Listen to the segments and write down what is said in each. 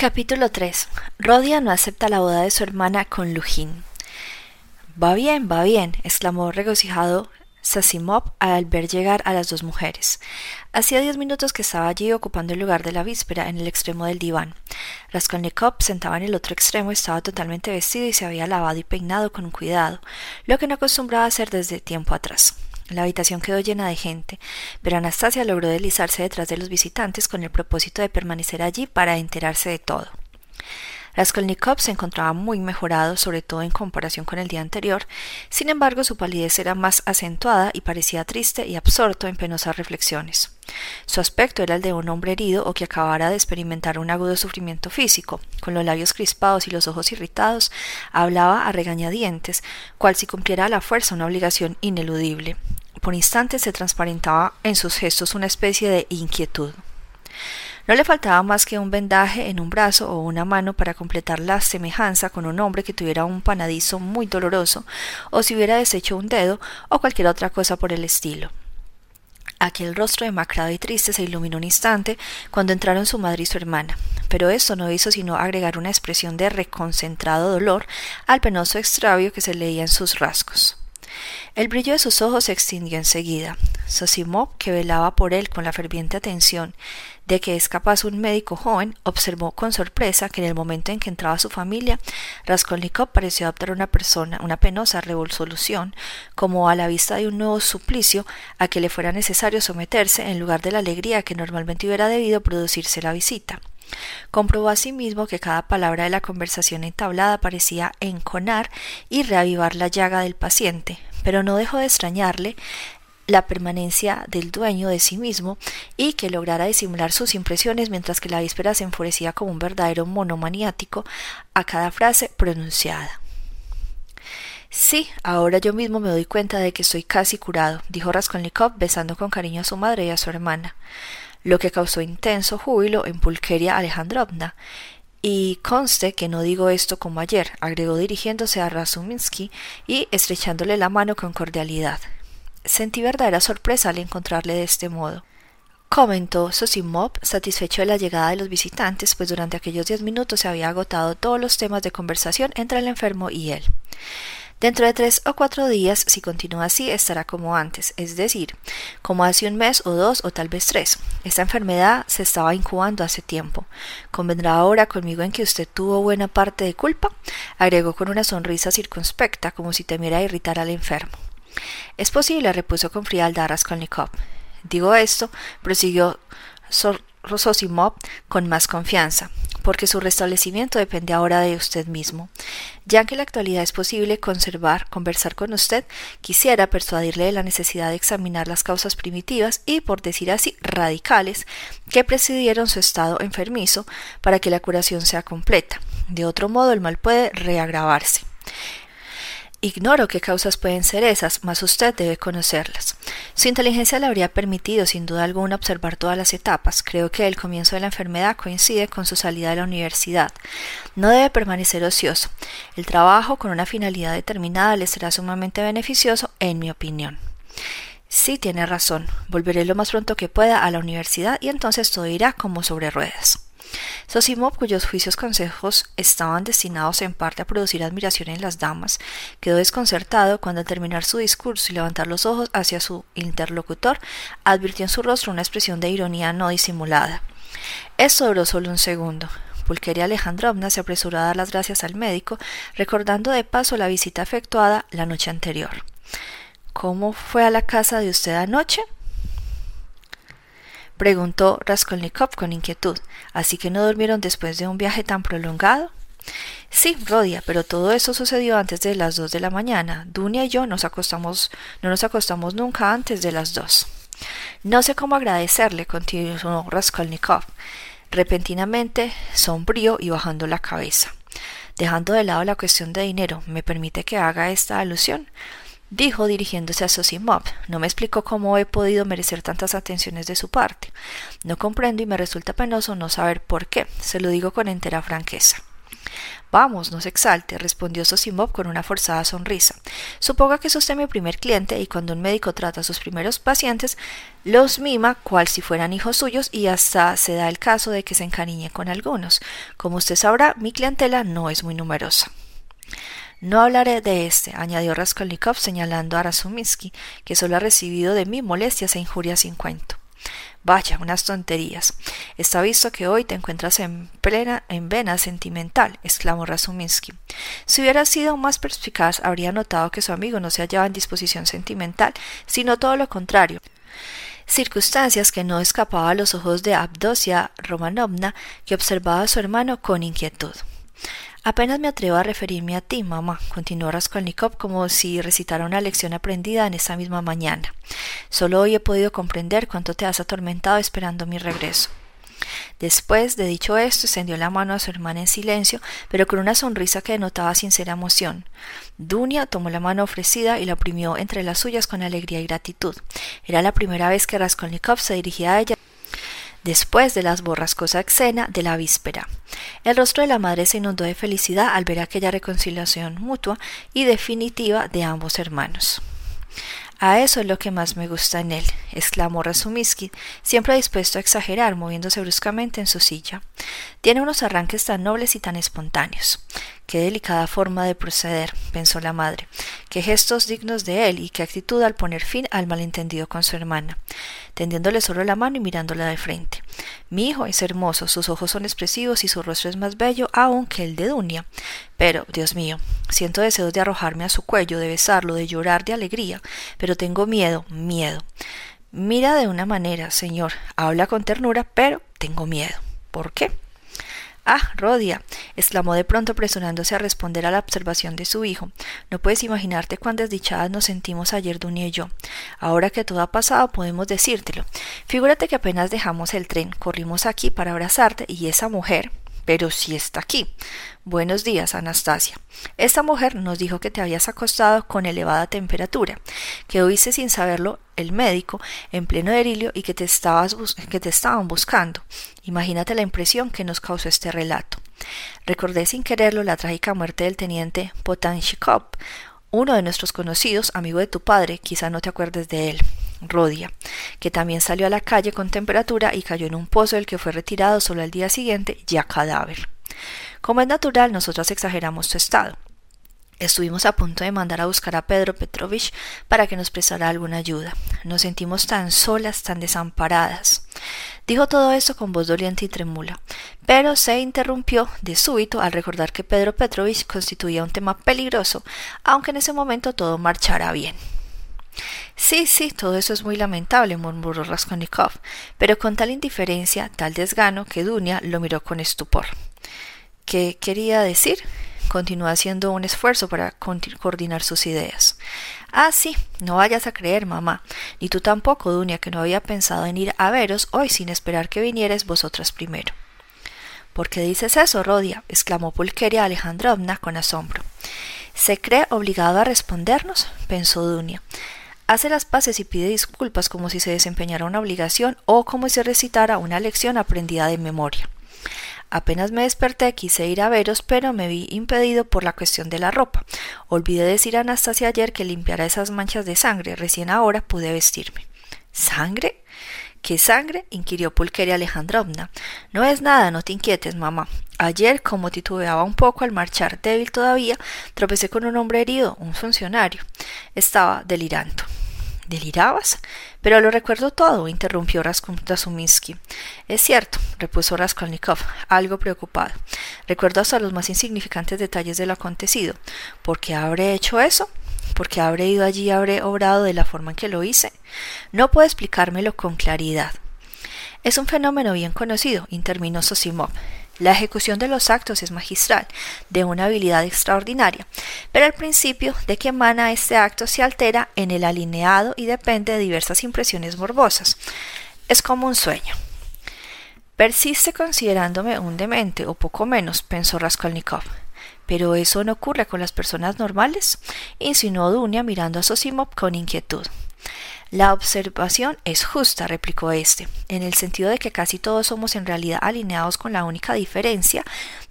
Capítulo 3. Rodia no acepta la boda de su hermana con Lujin. Va bien, va bien, exclamó regocijado Sasimov al ver llegar a las dos mujeres. Hacía diez minutos que estaba allí ocupando el lugar de la víspera en el extremo del diván. Raskolnikov, sentado en el otro extremo, estaba totalmente vestido y se había lavado y peinado con cuidado, lo que no acostumbraba a hacer desde tiempo atrás. La habitación quedó llena de gente, pero Anastasia logró deslizarse detrás de los visitantes con el propósito de permanecer allí para enterarse de todo. Raskolnikov se encontraba muy mejorado, sobre todo en comparación con el día anterior, sin embargo su palidez era más acentuada y parecía triste y absorto en penosas reflexiones. Su aspecto era el de un hombre herido o que acabara de experimentar un agudo sufrimiento físico. Con los labios crispados y los ojos irritados, hablaba a regañadientes, cual si cumpliera a la fuerza una obligación ineludible. Por instantes se transparentaba en sus gestos una especie de inquietud. No le faltaba más que un vendaje en un brazo o una mano para completar la semejanza con un hombre que tuviera un panadizo muy doloroso, o si hubiera deshecho un dedo, o cualquier otra cosa por el estilo. Aquel rostro demacrado y triste se iluminó un instante cuando entraron su madre y su hermana, pero esto no hizo sino agregar una expresión de reconcentrado dolor al penoso extravío que se leía en sus rasgos. El brillo de sus ojos se extinguió enseguida. Sosimov, que velaba por él con la ferviente atención de que es capaz un médico joven, observó con sorpresa que en el momento en que entraba su familia, Raskolnikov pareció adoptar una persona, una penosa revolución, como a la vista de un nuevo suplicio a que le fuera necesario someterse en lugar de la alegría que normalmente hubiera debido producirse la visita. Comprobó asimismo que cada palabra de la conversación entablada parecía enconar y reavivar la llaga del paciente, pero no dejó de extrañarle la permanencia del dueño de sí mismo y que lograra disimular sus impresiones mientras que la víspera se enfurecía como un verdadero monomaniático a cada frase pronunciada. Sí, ahora yo mismo me doy cuenta de que estoy casi curado, dijo Raskolnikov besando con cariño a su madre y a su hermana, lo que causó intenso júbilo en Pulqueria Alejandrovna. Y conste que no digo esto como ayer, agregó dirigiéndose a Razuminsky y estrechándole la mano con cordialidad. Sentí verdadera sorpresa al encontrarle de este modo. Comentó Sosimov, satisfecho de la llegada de los visitantes, pues durante aquellos diez minutos se había agotado todos los temas de conversación entre el enfermo y él. Dentro de tres o cuatro días, si continúa así, estará como antes, es decir, como hace un mes o dos o tal vez tres. Esta enfermedad se estaba incubando hace tiempo. ¿Convendrá ahora conmigo en que usted tuvo buena parte de culpa? agregó con una sonrisa circunspecta, como si temiera irritar al enfermo. Es posible, repuso con frialdad Raskolnikov. Digo esto, prosiguió Rososimov con más confianza, porque su restablecimiento depende ahora de usted mismo. Ya que en la actualidad es posible conservar, conversar con usted, quisiera persuadirle de la necesidad de examinar las causas primitivas y, por decir así, radicales, que presidieron su estado enfermizo para que la curación sea completa. De otro modo, el mal puede reagravarse. Ignoro qué causas pueden ser esas, mas usted debe conocerlas. Su inteligencia le habría permitido, sin duda alguna, observar todas las etapas. Creo que el comienzo de la enfermedad coincide con su salida de la universidad. No debe permanecer ocioso. El trabajo con una finalidad determinada le será sumamente beneficioso, en mi opinión. Sí, tiene razón. Volveré lo más pronto que pueda a la universidad y entonces todo irá como sobre ruedas. Sosimov, cuyos juicios consejos estaban destinados en parte a producir admiración en las damas, quedó desconcertado cuando al terminar su discurso y levantar los ojos hacia su interlocutor, advirtió en su rostro una expresión de ironía no disimulada. Esto duró solo un segundo. Pulqueria Alejandrovna se apresuró a dar las gracias al médico, recordando de paso la visita efectuada la noche anterior. ¿Cómo fue a la casa de usted anoche? Preguntó Raskolnikov con inquietud. ¿Así que no durmieron después de un viaje tan prolongado? Sí, Rodia, pero todo eso sucedió antes de las dos de la mañana. Dunia y yo nos acostamos, no nos acostamos nunca antes de las dos. No sé cómo agradecerle, continuó Raskolnikov. repentinamente sombrío y bajando la cabeza. Dejando de lado la cuestión de dinero, ¿me permite que haga esta alusión? Dijo dirigiéndose a Sosimov. No me explicó cómo he podido merecer tantas atenciones de su parte. No comprendo y me resulta penoso no saber por qué. Se lo digo con entera franqueza. Vamos, no se exalte, respondió Sosimov con una forzada sonrisa. Suponga que es usted mi primer cliente y cuando un médico trata a sus primeros pacientes, los mima cual si fueran hijos suyos y hasta se da el caso de que se encariñe con algunos. Como usted sabrá, mi clientela no es muy numerosa. No hablaré de este, añadió Raskolnikov señalando a Razuminsky, que solo ha recibido de mí molestias e injurias sin cuento. Vaya, unas tonterías. Está visto que hoy te encuentras en plena en vena sentimental, exclamó Razuminsky. Si hubiera sido más perspicaz, habría notado que su amigo no se hallaba en disposición sentimental, sino todo lo contrario circunstancias que no escapaba a los ojos de Abdosia Romanovna, que observaba a su hermano con inquietud. Apenas me atrevo a referirme a ti, mamá, continuó Raskolnikov como si recitara una lección aprendida en esa misma mañana. Solo hoy he podido comprender cuánto te has atormentado esperando mi regreso. Después de dicho esto, extendió la mano a su hermana en silencio, pero con una sonrisa que denotaba sincera emoción. Dunia tomó la mano ofrecida y la oprimió entre las suyas con alegría y gratitud. Era la primera vez que Raskolnikov se dirigía a ella después de las borrascosa escena de la víspera. El rostro de la madre se inundó de felicidad al ver aquella reconciliación mutua y definitiva de ambos hermanos. A eso es lo que más me gusta en él, exclamó Razumiski, siempre dispuesto a exagerar, moviéndose bruscamente en su silla. Tiene unos arranques tan nobles y tan espontáneos. Qué delicada forma de proceder, pensó la madre. Qué gestos dignos de él y qué actitud al poner fin al malentendido con su hermana, tendiéndole solo la mano y mirándola de frente. Mi hijo es hermoso, sus ojos son expresivos y su rostro es más bello aún que el de Dunia. Pero, Dios mío, siento deseos de arrojarme a su cuello, de besarlo, de llorar de alegría, pero tengo miedo, miedo. Mira de una manera, señor, habla con ternura, pero tengo miedo. ¿Por qué? Ah, Rodia, exclamó de pronto apresurándose a responder a la observación de su hijo. No puedes imaginarte cuán desdichadas nos sentimos ayer Dunia y yo. Ahora que todo ha pasado podemos decírtelo. Figúrate que apenas dejamos el tren, corrimos aquí para abrazarte y esa mujer, pero si está aquí. Buenos días, Anastasia. Esta mujer nos dijo que te habías acostado con elevada temperatura, que oíste sin saberlo el médico en pleno delirio y que te estaban buscando. Imagínate la impresión que nos causó este relato. Recordé sin quererlo la trágica muerte del teniente Potanchikov, uno de nuestros conocidos, amigo de tu padre, quizá no te acuerdes de él. Rodia, que también salió a la calle con temperatura y cayó en un pozo del que fue retirado solo al día siguiente, ya cadáver. Como es natural, nosotros exageramos tu estado. Estuvimos a punto de mandar a buscar a Pedro Petrovich para que nos prestara alguna ayuda. Nos sentimos tan solas, tan desamparadas. Dijo todo esto con voz doliente y tremula, pero se interrumpió de súbito al recordar que Pedro Petrovich constituía un tema peligroso, aunque en ese momento todo marchara bien. Sí, sí, todo eso es muy lamentable, murmuró Raskolnikov, pero con tal indiferencia, tal desgano, que Dunia lo miró con estupor. ¿Qué quería decir? Continuó haciendo un esfuerzo para coordinar sus ideas. Ah, sí, no vayas a creer, mamá, ni tú tampoco, Dunia, que no había pensado en ir a veros hoy sin esperar que vinieres vosotras primero. ¿Por qué dices eso, Rodia? exclamó Pulqueria Alejandrovna con asombro. ¿Se cree obligado a respondernos? pensó Dunia hace las paces y pide disculpas como si se desempeñara una obligación o como si recitara una lección aprendida de memoria. Apenas me desperté quise ir a veros, pero me vi impedido por la cuestión de la ropa. Olvidé decir a Anastasia ayer que limpiara esas manchas de sangre. Recién ahora pude vestirme. ¿Sangre? ¿Qué sangre? inquirió Pulqueria Alejandrovna. No es nada, no te inquietes, mamá. Ayer, como titubeaba un poco al marchar débil todavía, tropecé con un hombre herido, un funcionario. Estaba delirando. ¿Delirabas? Pero lo recuerdo todo, interrumpió Razuminsky. Es cierto, repuso Raskolnikov, algo preocupado. Recuerdo hasta los más insignificantes detalles de lo acontecido. ¿Por qué habré hecho eso? ¿Por qué habré ido allí y habré obrado de la forma en que lo hice? No puedo explicármelo con claridad. Es un fenómeno bien conocido, interminó Sosimov. La ejecución de los actos es magistral, de una habilidad extraordinaria, pero el principio de que emana este acto se altera en el alineado y depende de diversas impresiones morbosas. Es como un sueño. Persiste considerándome un demente, o poco menos, pensó Raskolnikov. Pero eso no ocurre con las personas normales, insinuó Dunia mirando a Sosimov con inquietud. La observación es justa, replicó éste, en el sentido de que casi todos somos en realidad alineados con la única diferencia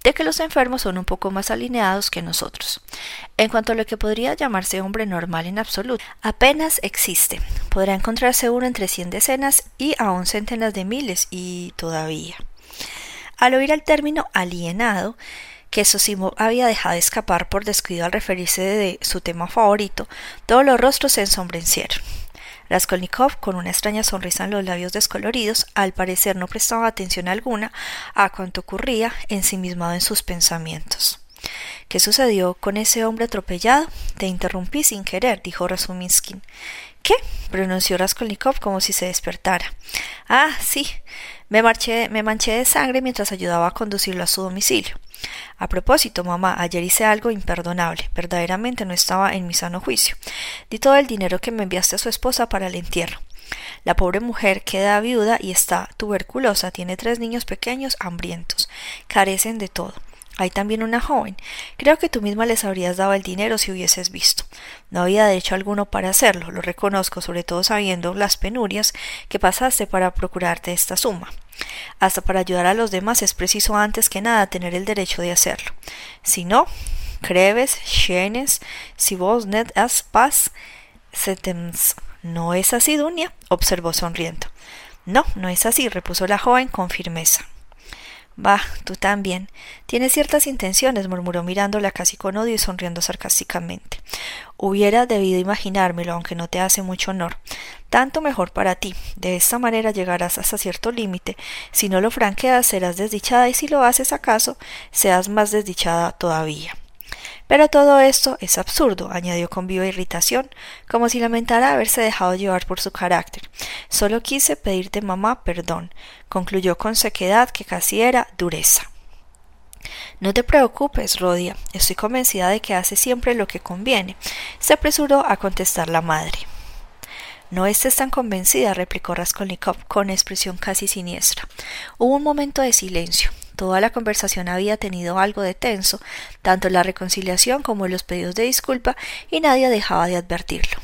de que los enfermos son un poco más alineados que nosotros. En cuanto a lo que podría llamarse hombre normal en absoluto, apenas existe. Podrá encontrarse uno entre cien decenas y aún centenas de miles, y todavía. Al oír el término alienado, que Sosimo había dejado escapar por descuido al referirse de su tema favorito, todos los rostros se ensombrecieron. Raskolnikov, con una extraña sonrisa en los labios descoloridos, al parecer no prestaba atención alguna a cuanto ocurría, ensimismado en sus pensamientos. ¿Qué sucedió con ese hombre atropellado? Te interrumpí sin querer, dijo Razuminskin. ¿Qué? pronunció Raskolnikov como si se despertara. Ah, sí. Me, marché, me manché de sangre mientras ayudaba a conducirlo a su domicilio. A propósito, mamá, ayer hice algo imperdonable. Verdaderamente no estaba en mi sano juicio. Di todo el dinero que me enviaste a su esposa para el entierro. La pobre mujer queda viuda y está tuberculosa, tiene tres niños pequeños hambrientos, carecen de todo. Hay también una joven. Creo que tú misma les habrías dado el dinero si hubieses visto. No había derecho alguno para hacerlo, lo reconozco, sobre todo sabiendo las penurias que pasaste para procurarte esta suma. Hasta para ayudar a los demás es preciso antes que nada tener el derecho de hacerlo. Si no, creves, shenes, si vos net as paz, setems. ¿No es así, Dunia? observó sonriendo. No, no es así, repuso la joven con firmeza. Bah, tú también. Tienes ciertas intenciones, murmuró mirándola casi con odio y sonriendo sarcásticamente. Hubiera debido imaginármelo, aunque no te hace mucho honor. Tanto mejor para ti. De esta manera llegarás hasta cierto límite. Si no lo franqueas, serás desdichada, y si lo haces acaso, seas más desdichada todavía. Pero todo esto es absurdo, añadió con viva irritación, como si lamentara haberse dejado llevar por su carácter. Solo quise pedirte mamá perdón, concluyó con sequedad que casi era dureza. No te preocupes, Rodia, estoy convencida de que hace siempre lo que conviene, se apresuró a contestar la madre. No estés tan convencida, replicó Raskolnikov con expresión casi siniestra. Hubo un momento de silencio. Toda la conversación había tenido algo de tenso, tanto la reconciliación como los pedidos de disculpa, y nadie dejaba de advertirlo.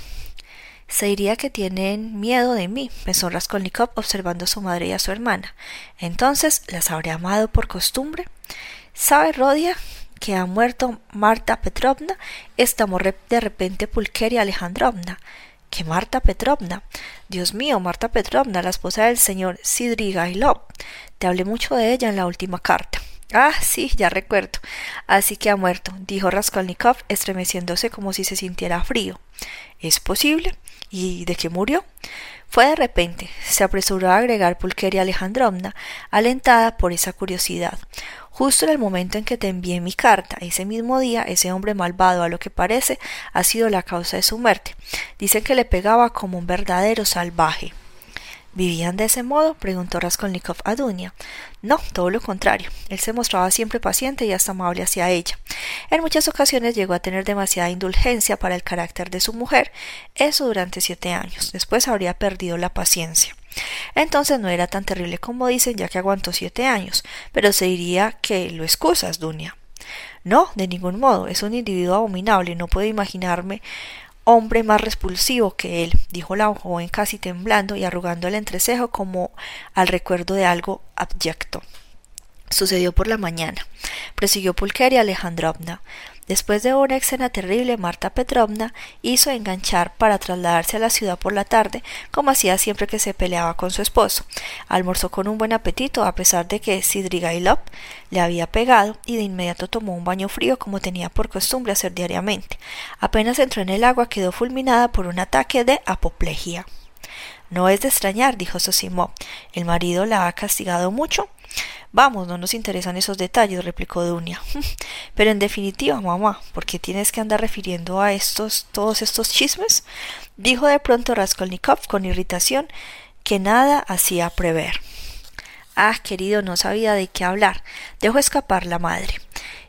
Se diría que tienen miedo de mí, pensó Raskolnikov observando a su madre y a su hermana. Entonces, ¿las habré amado por costumbre? ¿Sabe Rodia que ha muerto Marta Petrovna? Estamó de repente Pulqueria Alejandrovna que Marta Petrovna. Dios mío, Marta Petrovna, la esposa del señor Sidrigailov. Te hablé mucho de ella en la última carta. Ah, sí, ya recuerdo. Así que ha muerto, dijo Raskolnikov, estremeciéndose como si se sintiera frío. ¿Es posible? ¿Y de qué murió? Fue de repente, se apresuró a agregar Pulqueria Alejandrovna, alentada por esa curiosidad. Justo en el momento en que te envié mi carta, ese mismo día, ese hombre malvado, a lo que parece, ha sido la causa de su muerte. Dicen que le pegaba como un verdadero salvaje. ¿Vivían de ese modo? preguntó Raskolnikov a Dunia. No, todo lo contrario. Él se mostraba siempre paciente y hasta amable hacia ella. En muchas ocasiones llegó a tener demasiada indulgencia para el carácter de su mujer, eso durante siete años. Después habría perdido la paciencia. Entonces no era tan terrible como dicen, ya que aguantó siete años, pero se diría que lo excusas, Dunia. No, de ningún modo, es un individuo abominable, no puedo imaginarme hombre más repulsivo que él, dijo la joven casi temblando y arrugando el entrecejo como al recuerdo de algo abyecto. Sucedió por la mañana. Prosiguió Pulqueria Alejandrovna. Después de una escena terrible, Marta Petrovna hizo enganchar para trasladarse a la ciudad por la tarde, como hacía siempre que se peleaba con su esposo. Almorzó con un buen apetito, a pesar de que Sidrigailov le había pegado, y de inmediato tomó un baño frío como tenía por costumbre hacer diariamente. Apenas entró en el agua quedó fulminada por un ataque de apoplejía. No es de extrañar, dijo Sosimov. ¿El marido la ha castigado mucho? Vamos, no nos interesan esos detalles, replicó Dunia. Pero en definitiva, mamá, ¿por qué tienes que andar refiriendo a estos, todos estos chismes? dijo de pronto Raskolnikov con irritación que nada hacía prever. Ah, querido, no sabía de qué hablar. Dejó escapar la madre.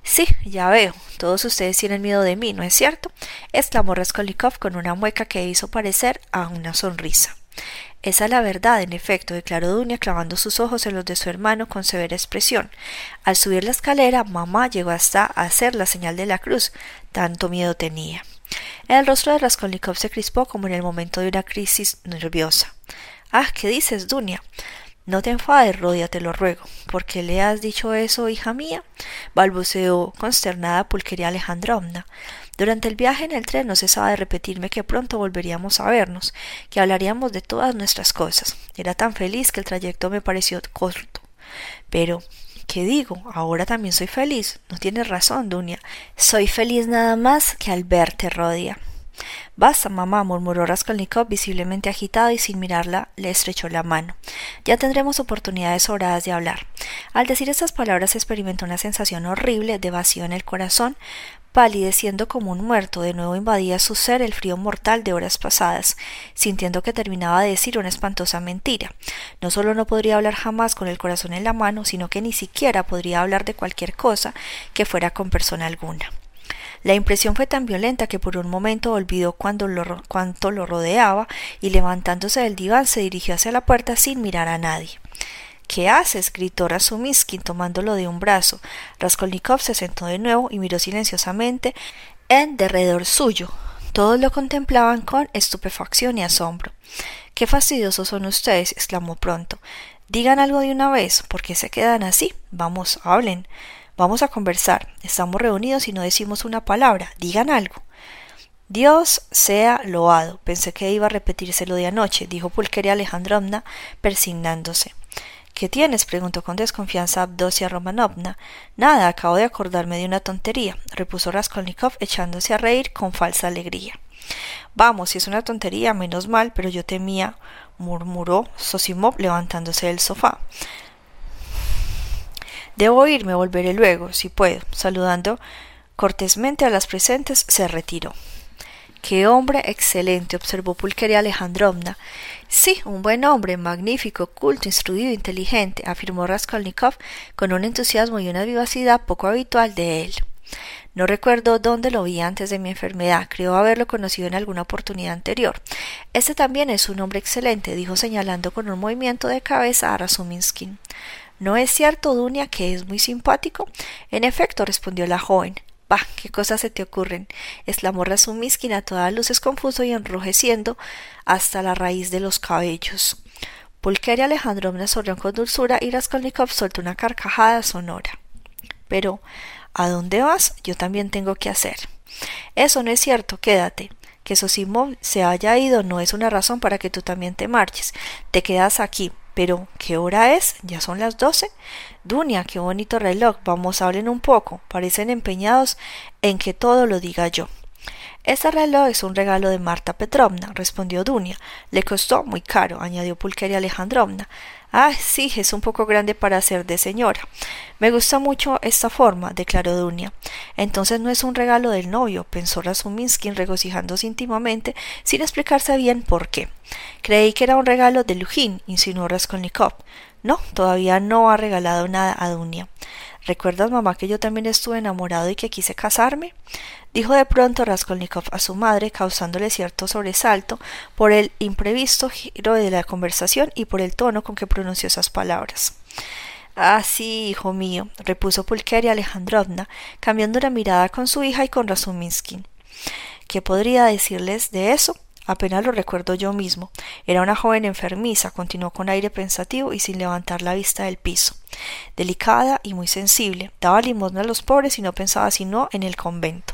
Sí, ya veo. Todos ustedes tienen miedo de mí, ¿no es cierto? exclamó Raskolnikov con una mueca que hizo parecer a una sonrisa. Esa es la verdad, en efecto, declaró Dunia clavando sus ojos en los de su hermano con severa expresión. Al subir la escalera, mamá llegó hasta a hacer la señal de la cruz. Tanto miedo tenía. El rostro de Raskolnikov se crispó como en el momento de una crisis nerviosa. Ah, ¿qué dices, Dunia? No te enfades, Rodia, te lo ruego. ¿Por qué le has dicho eso, hija mía? balbuceó consternada Pulquería Alejandrovna. Durante el viaje en el tren no cesaba de repetirme que pronto volveríamos a vernos, que hablaríamos de todas nuestras cosas. Era tan feliz que el trayecto me pareció corto. Pero, ¿qué digo? Ahora también soy feliz. No tienes razón, Dunia. Soy feliz nada más que al verte, Rodia. Basta, mamá, murmuró Raskolnikov visiblemente agitado y sin mirarla le estrechó la mano. Ya tendremos oportunidades sobradas de hablar. Al decir estas palabras experimentó una sensación horrible de vacío en el corazón, palideciendo como un muerto, de nuevo invadía su ser el frío mortal de horas pasadas, sintiendo que terminaba de decir una espantosa mentira. No solo no podría hablar jamás con el corazón en la mano, sino que ni siquiera podría hablar de cualquier cosa que fuera con persona alguna. La impresión fue tan violenta que por un momento olvidó cuando lo, lo rodeaba y levantándose del diván se dirigió hacia la puerta sin mirar a nadie. ¿Qué haces? gritó Razumiskin tomándolo de un brazo. Raskolnikov se sentó de nuevo y miró silenciosamente en derredor suyo. Todos lo contemplaban con estupefacción y asombro. Qué fastidiosos son ustedes, exclamó pronto. Digan algo de una vez, ¿por qué se quedan así? Vamos, hablen. Vamos a conversar. Estamos reunidos y no decimos una palabra. Digan algo. Dios sea loado. Pensé que iba a repetírselo de anoche, dijo Pulqueria Alejandrovna, persignándose. ¿Qué tienes? preguntó con desconfianza Abdosia Romanovna. Nada, acabo de acordarme de una tontería, repuso Raskolnikov echándose a reír con falsa alegría. Vamos, si es una tontería, menos mal, pero yo temía, murmuró Sosimov levantándose del sofá. Debo irme, volveré luego, si puedo. Saludando cortésmente a las presentes, se retiró. Qué hombre excelente, observó Pulqueria Alejandrovna. Sí, un buen hombre, magnífico, culto, instruido, inteligente, afirmó Raskolnikov con un entusiasmo y una vivacidad poco habitual de él. No recuerdo dónde lo vi antes de mi enfermedad, creo haberlo conocido en alguna oportunidad anterior. Este también es un hombre excelente, dijo señalando con un movimiento de cabeza a Razuminskin. ¿No es cierto, Dunia, que es muy simpático? En efecto, respondió la joven. Bah, qué cosas se te ocurren, exclamó Razumiskin a todas luces confuso y enrojeciendo hasta la raíz de los cabellos. Pulqueria Alejandrovna sonrió con dulzura y Raskolnikov soltó una carcajada sonora. Pero, ¿a dónde vas? Yo también tengo que hacer. Eso no es cierto, quédate. Que Sosimov se haya ido no es una razón para que tú también te marches. Te quedas aquí, pero, ¿qué hora es? ¿Ya son las doce? Dunia, qué bonito reloj. Vamos, hablen un poco. Parecen empeñados en que todo lo diga yo. Este reloj es un regalo de Marta Petrovna, respondió Dunia. Le costó muy caro, añadió Pulqueria Alejandrovna. Ah, sí, es un poco grande para ser de señora. Me gusta mucho esta forma, declaró Dunia. Entonces no es un regalo del novio, pensó Razuminskin regocijándose íntimamente, sin explicarse bien por qué. Creí que era un regalo de Lujin, insinuó Raskolnikov. No, todavía no ha regalado nada a Dunia. ¿Recuerdas, mamá, que yo también estuve enamorado y que quise casarme? dijo de pronto Raskolnikov a su madre, causándole cierto sobresalto por el imprevisto giro de la conversación y por el tono con que pronunció esas palabras. Ah, sí, hijo mío, repuso Pulqueria Alejandrovna, cambiando la mirada con su hija y con Razuminsky. ¿Qué podría decirles de eso? Apenas lo recuerdo yo mismo. Era una joven enfermiza, continuó con aire pensativo y sin levantar la vista del piso. Delicada y muy sensible, daba limosna a los pobres y no pensaba sino en el convento.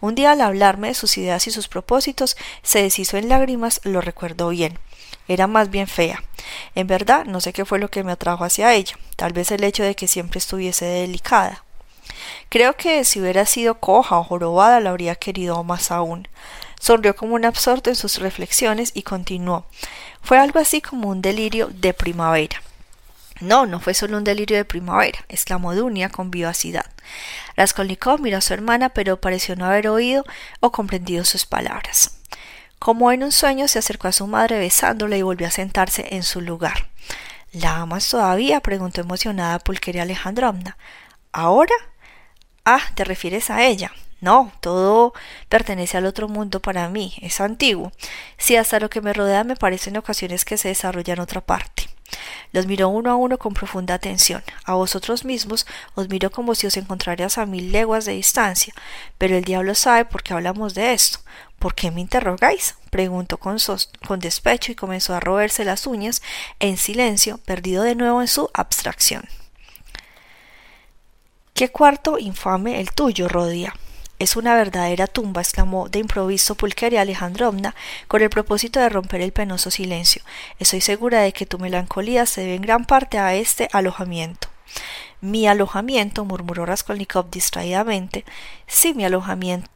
Un día al hablarme de sus ideas y sus propósitos, se deshizo en lágrimas, lo recuerdo bien. Era más bien fea. En verdad, no sé qué fue lo que me atrajo hacia ella, tal vez el hecho de que siempre estuviese delicada. Creo que si hubiera sido coja o jorobada la habría querido más aún. Sonrió como un absorto en sus reflexiones y continuó. Fue algo así como un delirio de primavera. No, no fue solo un delirio de primavera, exclamó Dunia con vivacidad. Raskolnikov miró a su hermana, pero pareció no haber oído o comprendido sus palabras. Como en un sueño, se acercó a su madre besándola y volvió a sentarse en su lugar. ¿La amas todavía? preguntó emocionada Pulqueria Alejandrovna. ¿Ahora? Ah, te refieres a ella. No, todo pertenece al otro mundo para mí, es antiguo. Si hasta lo que me rodea me parece en ocasiones que se desarrolla en otra parte. Los miro uno a uno con profunda atención. A vosotros mismos os miro como si os encontrarías a mil leguas de distancia. Pero el diablo sabe por qué hablamos de esto. ¿Por qué me interrogáis? preguntó con, con despecho y comenzó a roerse las uñas en silencio, perdido de nuevo en su abstracción. Qué cuarto infame el tuyo, Rodia. Es una verdadera tumba, exclamó de improviso Pulqueria Alejandrovna, con el propósito de romper el penoso silencio. Estoy segura de que tu melancolía se debe en gran parte a este alojamiento. Mi alojamiento, murmuró Raskolnikov distraídamente. Sí, mi alojamiento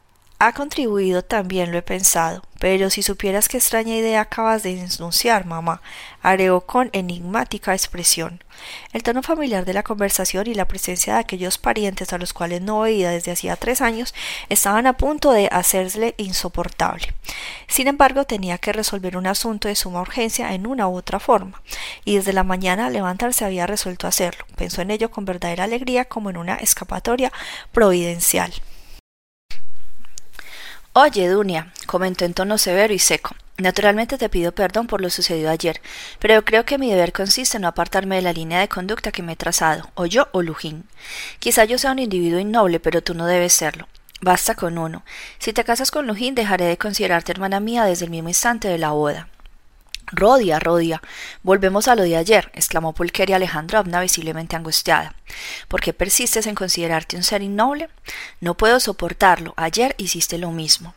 ha contribuido también, lo he pensado. Pero si supieras qué extraña idea acabas de enunciar, mamá, agregó con enigmática expresión. El tono familiar de la conversación y la presencia de aquellos parientes a los cuales no oía desde hacía tres años estaban a punto de hacerle insoportable. Sin embargo, tenía que resolver un asunto de suma urgencia en una u otra forma, y desde la mañana al levantarse había resuelto hacerlo. Pensó en ello con verdadera alegría como en una escapatoria providencial. Oye, Dunia, comentó en tono severo y seco. Naturalmente te pido perdón por lo sucedido ayer, pero creo que mi deber consiste en no apartarme de la línea de conducta que me he trazado, o yo o Lujín. Quizá yo sea un individuo innoble, pero tú no debes serlo. Basta con uno. Si te casas con Lujín, dejaré de considerarte hermana mía desde el mismo instante de la boda. Rodia, Rodia. Volvemos a lo de ayer, exclamó Pulqueria Alejandrovna visiblemente angustiada. ¿Por qué persistes en considerarte un ser innoble? No puedo soportarlo. Ayer hiciste lo mismo.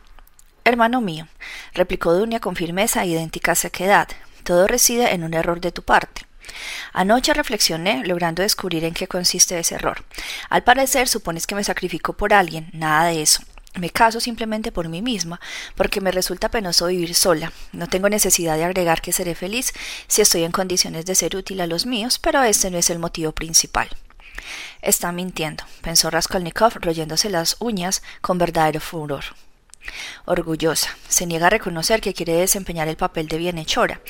Hermano mío, replicó Dunia con firmeza e idéntica sequedad, todo reside en un error de tu parte. Anoche reflexioné, logrando descubrir en qué consiste ese error. Al parecer supones que me sacrifico por alguien, nada de eso. Me caso simplemente por mí misma, porque me resulta penoso vivir sola. No tengo necesidad de agregar que seré feliz si estoy en condiciones de ser útil a los míos, pero este no es el motivo principal. Está mintiendo, pensó Raskolnikov, royéndose las uñas con verdadero furor. Orgullosa, se niega a reconocer que quiere desempeñar el papel de bienhechora.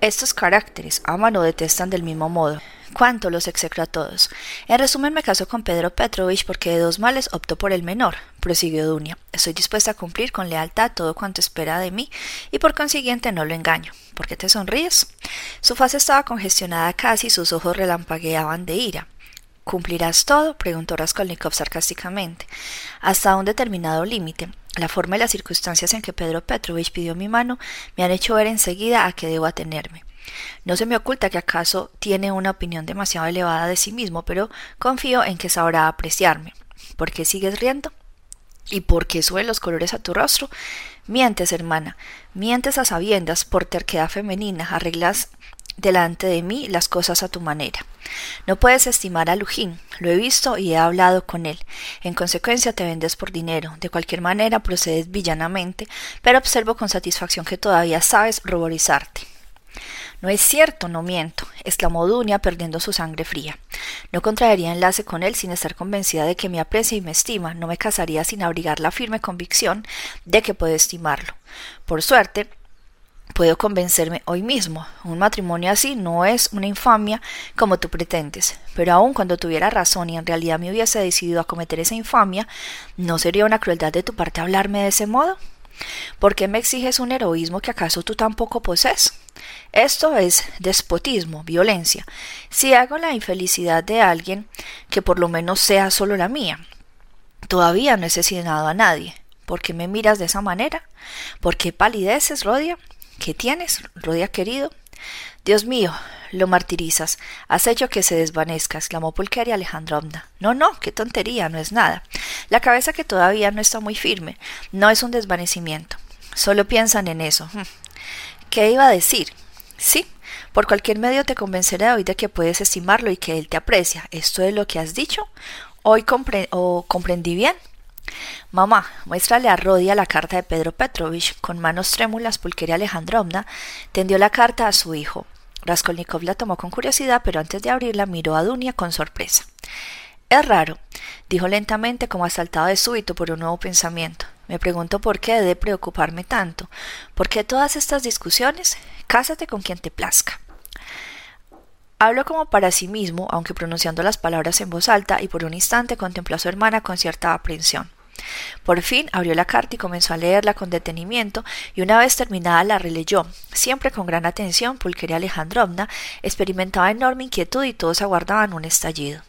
Estos caracteres aman o detestan del mismo modo. Cuánto los execro a todos. En resumen, me caso con Pedro Petrovich porque de dos males optó por el menor, prosiguió Dunia. Estoy dispuesta a cumplir con lealtad todo cuanto espera de mí y por consiguiente no lo engaño. ¿Por qué te sonríes? Su faz estaba congestionada casi y sus ojos relampagueaban de ira. ¿Cumplirás todo? preguntó Raskolnikov sarcásticamente. Hasta un determinado límite. La forma y las circunstancias en que Pedro Petrovich pidió mi mano me han hecho ver enseguida a qué debo atenerme. No se me oculta que acaso tiene una opinión demasiado elevada de sí mismo, pero confío en que sabrá apreciarme. ¿Por qué sigues riendo? ¿Y por qué suben los colores a tu rostro? Mientes, hermana, mientes a sabiendas, por terquedad femenina, arreglas delante de mí las cosas a tu manera. No puedes estimar a Lujín, lo he visto y he hablado con él. En consecuencia te vendes por dinero. De cualquier manera procedes villanamente, pero observo con satisfacción que todavía sabes ruborizarte. No es cierto, no miento, exclamó Dunia perdiendo su sangre fría. No contraería enlace con él sin estar convencida de que me aprecia y me estima, no me casaría sin abrigar la firme convicción de que puedo estimarlo. Por suerte, puedo convencerme hoy mismo. Un matrimonio así no es una infamia como tú pretendes, pero aun cuando tuviera razón y en realidad me hubiese decidido a cometer esa infamia, ¿no sería una crueldad de tu parte hablarme de ese modo? ¿Por qué me exiges un heroísmo que acaso tú tampoco posees? Esto es despotismo, violencia. Si hago la infelicidad de alguien, que por lo menos sea solo la mía. Todavía no he asesinado a nadie. ¿Por qué me miras de esa manera? ¿Por qué palideces, Rodia? ¿Qué tienes, Rodia querido? Dios mío, lo martirizas. Has hecho que se desvanezca, exclamó Pulqueria Alejandrovna. No, no, qué tontería, no es nada. La cabeza que todavía no está muy firme. No es un desvanecimiento. Solo piensan en eso. Hm. ¿Qué iba a decir? Sí, por cualquier medio te convenceré hoy de que puedes estimarlo y que él te aprecia. ¿Esto es lo que has dicho? ¿Hoy o comprendí bien? Mamá, muéstrale a Rodia la carta de Pedro Petrovich. Con manos trémulas, Pulqueria Alejandrovna tendió la carta a su hijo. Raskolnikov la tomó con curiosidad, pero antes de abrirla miró a Dunia con sorpresa. Es raro, dijo lentamente como asaltado de súbito por un nuevo pensamiento. Me pregunto por qué he de preocuparme tanto. ¿Por qué todas estas discusiones? Cásate con quien te plazca. Habló como para sí mismo, aunque pronunciando las palabras en voz alta, y por un instante contempló a su hermana con cierta aprensión. Por fin abrió la carta y comenzó a leerla con detenimiento, y una vez terminada la releyó. Siempre con gran atención, Pulqueria Alejandrovna experimentaba enorme inquietud y todos aguardaban un estallido.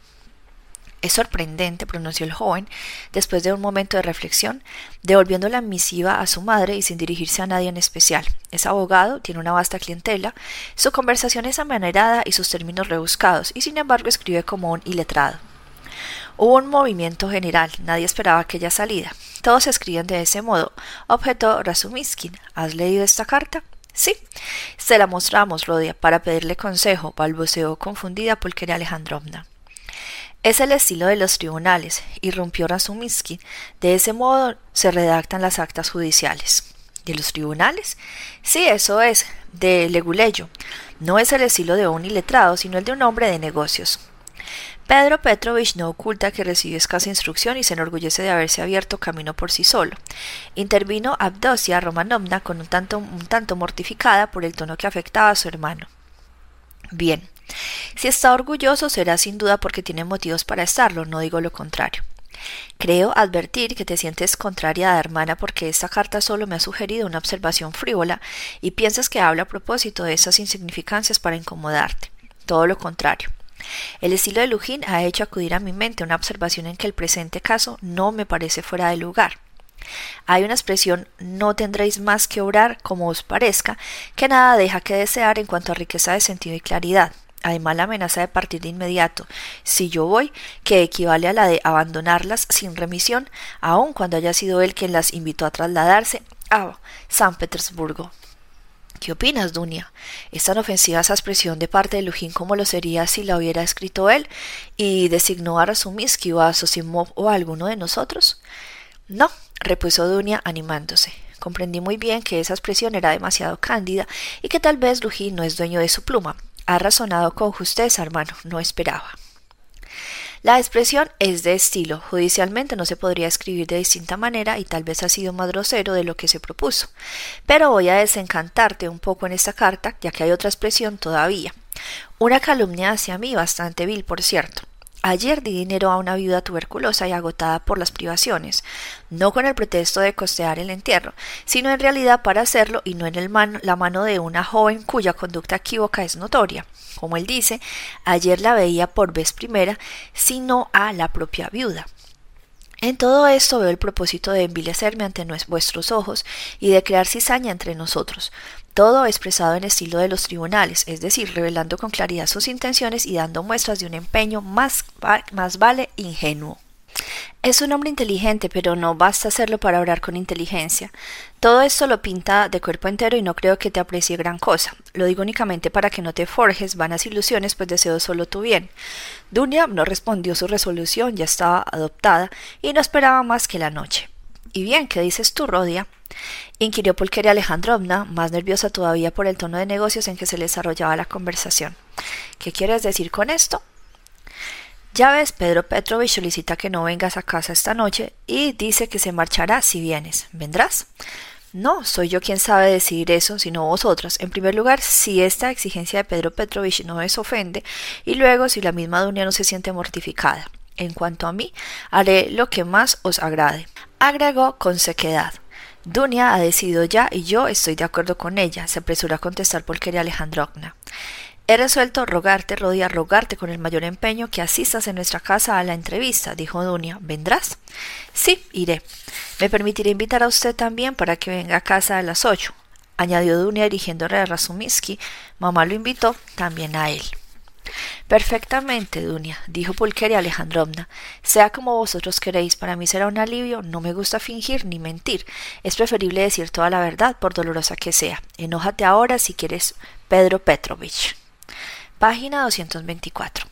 Es sorprendente, pronunció el joven, después de un momento de reflexión, devolviendo la misiva a su madre y sin dirigirse a nadie en especial. Es abogado, tiene una vasta clientela, su conversación es amanerada y sus términos rebuscados, y sin embargo escribe como un iletrado. Hubo un movimiento general, nadie esperaba aquella salida. Todos escriben de ese modo, objetó Razumiskin. ¿Has leído esta carta? Sí. Se la mostramos, Rodia, para pedirle consejo, balbuceó confundida Pulqueria Alejandrovna. Es el estilo de los tribunales, irrumpió Razuminsky. De ese modo se redactan las actas judiciales. ¿De los tribunales? Sí, eso es, de Leguleyo. No es el estilo de un iletrado, sino el de un hombre de negocios. Pedro Petrovich no oculta que recibió escasa instrucción y se enorgullece de haberse abierto camino por sí solo. Intervino Abdosia Romanovna con un tanto, un tanto mortificada por el tono que afectaba a su hermano. Bien, si está orgulloso será sin duda porque tiene motivos para estarlo, no digo lo contrario. Creo advertir que te sientes contrariada, hermana, porque esta carta solo me ha sugerido una observación frívola y piensas que habla a propósito de esas insignificancias para incomodarte. Todo lo contrario. El estilo de Lujín ha hecho acudir a mi mente una observación en que el presente caso no me parece fuera de lugar. Hay una expresión no tendréis más que obrar como os parezca, que nada deja que desear en cuanto a riqueza de sentido y claridad. Además, la amenaza de partir de inmediato, si yo voy, que equivale a la de abandonarlas sin remisión, aun cuando haya sido él quien las invitó a trasladarse a San Petersburgo. ¿Qué opinas, Dunia? ¿Es tan ofensiva esa expresión de parte de Lujín como lo sería si la hubiera escrito él y designó a Razuminsky o a Sosimov o a alguno de nosotros? No, repuso Dunia animándose. Comprendí muy bien que esa expresión era demasiado cándida y que tal vez Lujín no es dueño de su pluma, ha razonado con justeza, hermano, no esperaba. La expresión es de estilo. Judicialmente no se podría escribir de distinta manera y tal vez ha sido más grosero de lo que se propuso. Pero voy a desencantarte un poco en esta carta, ya que hay otra expresión todavía. Una calumnia hacia mí bastante vil, por cierto. Ayer di dinero a una viuda tuberculosa y agotada por las privaciones, no con el pretexto de costear el entierro, sino en realidad para hacerlo y no en el la mano de una joven cuya conducta equívoca es notoria. Como él dice, ayer la veía por vez primera, sino a la propia viuda. En todo esto veo el propósito de envilecerme ante vuestros ojos y de crear cizaña entre nosotros, todo expresado en estilo de los tribunales, es decir, revelando con claridad sus intenciones y dando muestras de un empeño más, más vale ingenuo. Es un hombre inteligente, pero no basta hacerlo para orar con inteligencia. Todo esto lo pinta de cuerpo entero y no creo que te aprecie gran cosa. Lo digo únicamente para que no te forjes vanas ilusiones, pues deseo solo tu bien. Dunia no respondió su resolución, ya estaba adoptada y no esperaba más que la noche. ¿Y bien, qué dices tú, Rodia? inquirió Pulqueria Alejandrovna, más nerviosa todavía por el tono de negocios en que se desarrollaba la conversación. ¿Qué quieres decir con esto? Ya ves, Pedro Petrovich solicita que no vengas a casa esta noche y dice que se marchará si vienes. ¿Vendrás? No, soy yo quien sabe decidir eso, sino vosotros. En primer lugar, si esta exigencia de Pedro Petrovich no os ofende, y luego si la misma Dunia no se siente mortificada. En cuanto a mí, haré lo que más os agrade. Agregó con sequedad. Dunia ha decidido ya y yo estoy de acuerdo con ella, se apresuró a contestar Pulqueria Alejandrovna. He resuelto rogarte, Rodia, rogarte con el mayor empeño que asistas en nuestra casa a la entrevista, dijo Dunia. ¿Vendrás? Sí, iré. Me permitiré invitar a usted también para que venga a casa a las ocho, añadió Dunia dirigiéndole a Razuminsky. Mamá lo invitó también a él. Perfectamente, Dunia, dijo Pulqueria Alejandrovna. Sea como vosotros queréis, para mí será un alivio, no me gusta fingir ni mentir. Es preferible decir toda la verdad, por dolorosa que sea. Enójate ahora si quieres, Pedro Petrovich. Página 224.